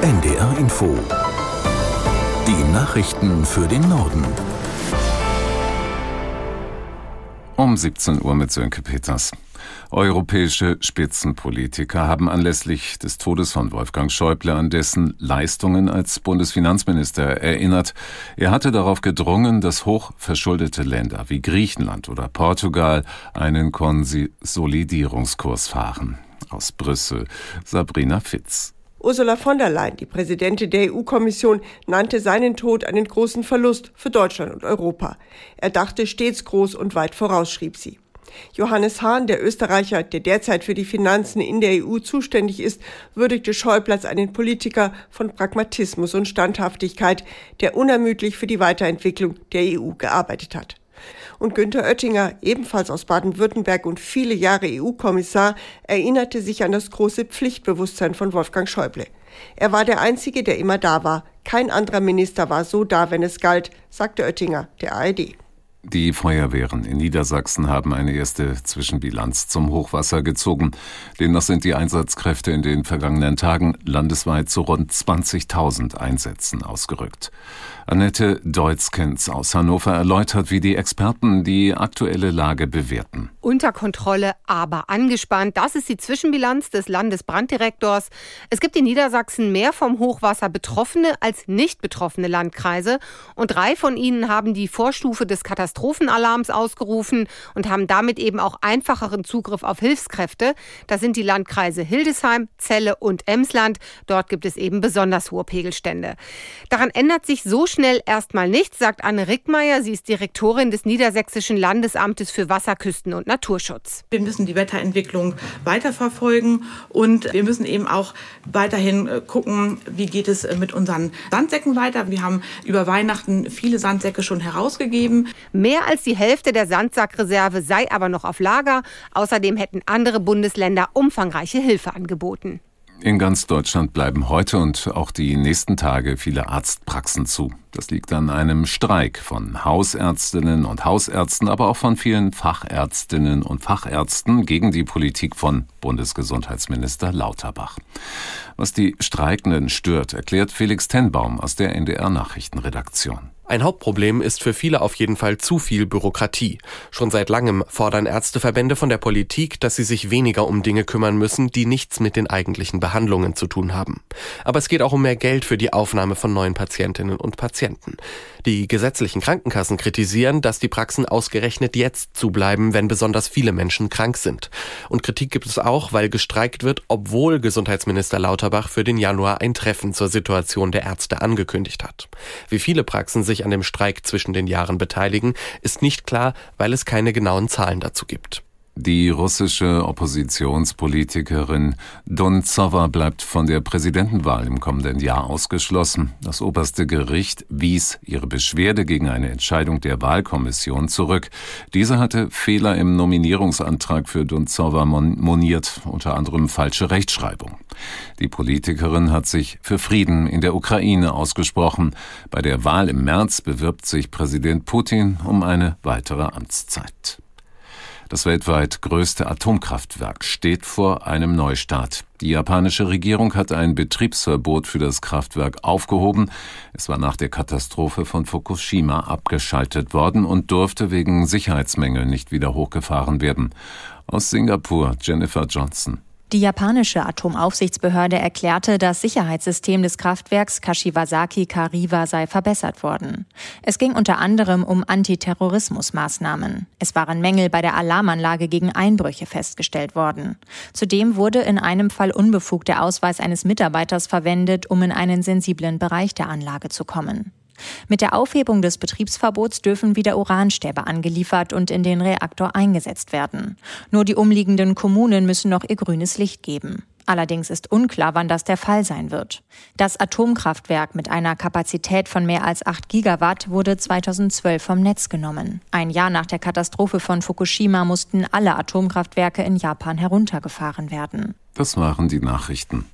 NDR Info. Die Nachrichten für den Norden. Um 17 Uhr mit Sönke Peters. Europäische Spitzenpolitiker haben anlässlich des Todes von Wolfgang Schäuble an dessen Leistungen als Bundesfinanzminister erinnert. Er hatte darauf gedrungen, dass hochverschuldete Länder wie Griechenland oder Portugal einen Konsolidierungskurs fahren. Aus Brüssel Sabrina Fitz. Ursula von der Leyen, die Präsidentin der EU-Kommission, nannte seinen Tod einen großen Verlust für Deutschland und Europa. Er dachte stets groß und weit voraus, schrieb sie. Johannes Hahn, der Österreicher, der derzeit für die Finanzen in der EU zuständig ist, würdigte Schäuble als einen Politiker von Pragmatismus und Standhaftigkeit, der unermüdlich für die Weiterentwicklung der EU gearbeitet hat. Und Günther Oettinger, ebenfalls aus Baden-Württemberg und viele Jahre EU-Kommissar, erinnerte sich an das große Pflichtbewusstsein von Wolfgang Schäuble. Er war der Einzige, der immer da war. Kein anderer Minister war so da, wenn es galt, sagte Oettinger der ARD. Die Feuerwehren in Niedersachsen haben eine erste Zwischenbilanz zum Hochwasser gezogen. Demnach sind die Einsatzkräfte in den vergangenen Tagen landesweit zu rund 20.000 Einsätzen ausgerückt. Annette Deutzkens aus Hannover erläutert, wie die Experten die aktuelle Lage bewerten. Unter Kontrolle, aber angespannt. Das ist die Zwischenbilanz des Landesbranddirektors. Es gibt in Niedersachsen mehr vom Hochwasser betroffene als nicht betroffene Landkreise. Und drei von ihnen haben die Vorstufe des Katastrophenalarms ausgerufen und haben damit eben auch einfacheren Zugriff auf Hilfskräfte. Das sind die Landkreise Hildesheim, Celle und Emsland. Dort gibt es eben besonders hohe Pegelstände. Daran ändert sich so schnell erstmal nichts, sagt Anne Rickmeier. Sie ist Direktorin des Niedersächsischen Landesamtes für Wasserküsten und Naturschutz. Wir müssen die Wetterentwicklung weiterverfolgen und wir müssen eben auch weiterhin äh, gucken, wie geht es äh, mit unseren Sandsäcken weiter. Wir haben über Weihnachten viele Sandsäcke schon herausgegeben. Mehr als die Hälfte der Sandsackreserve sei aber noch auf Lager. Außerdem hätten andere Bundesländer umfangreiche Hilfe angeboten. In ganz Deutschland bleiben heute und auch die nächsten Tage viele Arztpraxen zu. Das liegt an einem Streik von Hausärztinnen und Hausärzten, aber auch von vielen Fachärztinnen und Fachärzten gegen die Politik von Bundesgesundheitsminister Lauterbach. Was die Streikenden stört, erklärt Felix Tenbaum aus der NDR Nachrichtenredaktion. Ein Hauptproblem ist für viele auf jeden Fall zu viel Bürokratie. Schon seit langem fordern Ärzteverbände von der Politik, dass sie sich weniger um Dinge kümmern müssen, die nichts mit den eigentlichen Behandlungen zu tun haben. Aber es geht auch um mehr Geld für die Aufnahme von neuen Patientinnen und Patienten. Die gesetzlichen Krankenkassen kritisieren, dass die Praxen ausgerechnet jetzt zubleiben, wenn besonders viele Menschen krank sind. Und Kritik gibt es auch, weil gestreikt wird, obwohl Gesundheitsminister Lauterbach für den Januar ein Treffen zur Situation der Ärzte angekündigt hat. Wie viele Praxen sich sich an dem Streik zwischen den Jahren beteiligen, ist nicht klar, weil es keine genauen Zahlen dazu gibt. Die russische Oppositionspolitikerin Donzowa bleibt von der Präsidentenwahl im kommenden Jahr ausgeschlossen. Das oberste Gericht wies ihre Beschwerde gegen eine Entscheidung der Wahlkommission zurück. Diese hatte Fehler im Nominierungsantrag für Donzowa moniert, unter anderem falsche Rechtschreibung. Die Politikerin hat sich für Frieden in der Ukraine ausgesprochen. Bei der Wahl im März bewirbt sich Präsident Putin um eine weitere Amtszeit. Das weltweit größte Atomkraftwerk steht vor einem Neustart. Die japanische Regierung hat ein Betriebsverbot für das Kraftwerk aufgehoben. Es war nach der Katastrophe von Fukushima abgeschaltet worden und durfte wegen Sicherheitsmängel nicht wieder hochgefahren werden. Aus Singapur Jennifer Johnson. Die japanische Atomaufsichtsbehörde erklärte, das Sicherheitssystem des Kraftwerks Kashiwazaki Kariwa sei verbessert worden. Es ging unter anderem um Antiterrorismusmaßnahmen. Es waren Mängel bei der Alarmanlage gegen Einbrüche festgestellt worden. Zudem wurde in einem Fall unbefugt der Ausweis eines Mitarbeiters verwendet, um in einen sensiblen Bereich der Anlage zu kommen. Mit der Aufhebung des Betriebsverbots dürfen wieder Uranstäbe angeliefert und in den Reaktor eingesetzt werden. Nur die umliegenden Kommunen müssen noch ihr grünes Licht geben. Allerdings ist unklar, wann das der Fall sein wird. Das Atomkraftwerk mit einer Kapazität von mehr als 8 Gigawatt wurde 2012 vom Netz genommen. Ein Jahr nach der Katastrophe von Fukushima mussten alle Atomkraftwerke in Japan heruntergefahren werden. Das waren die Nachrichten.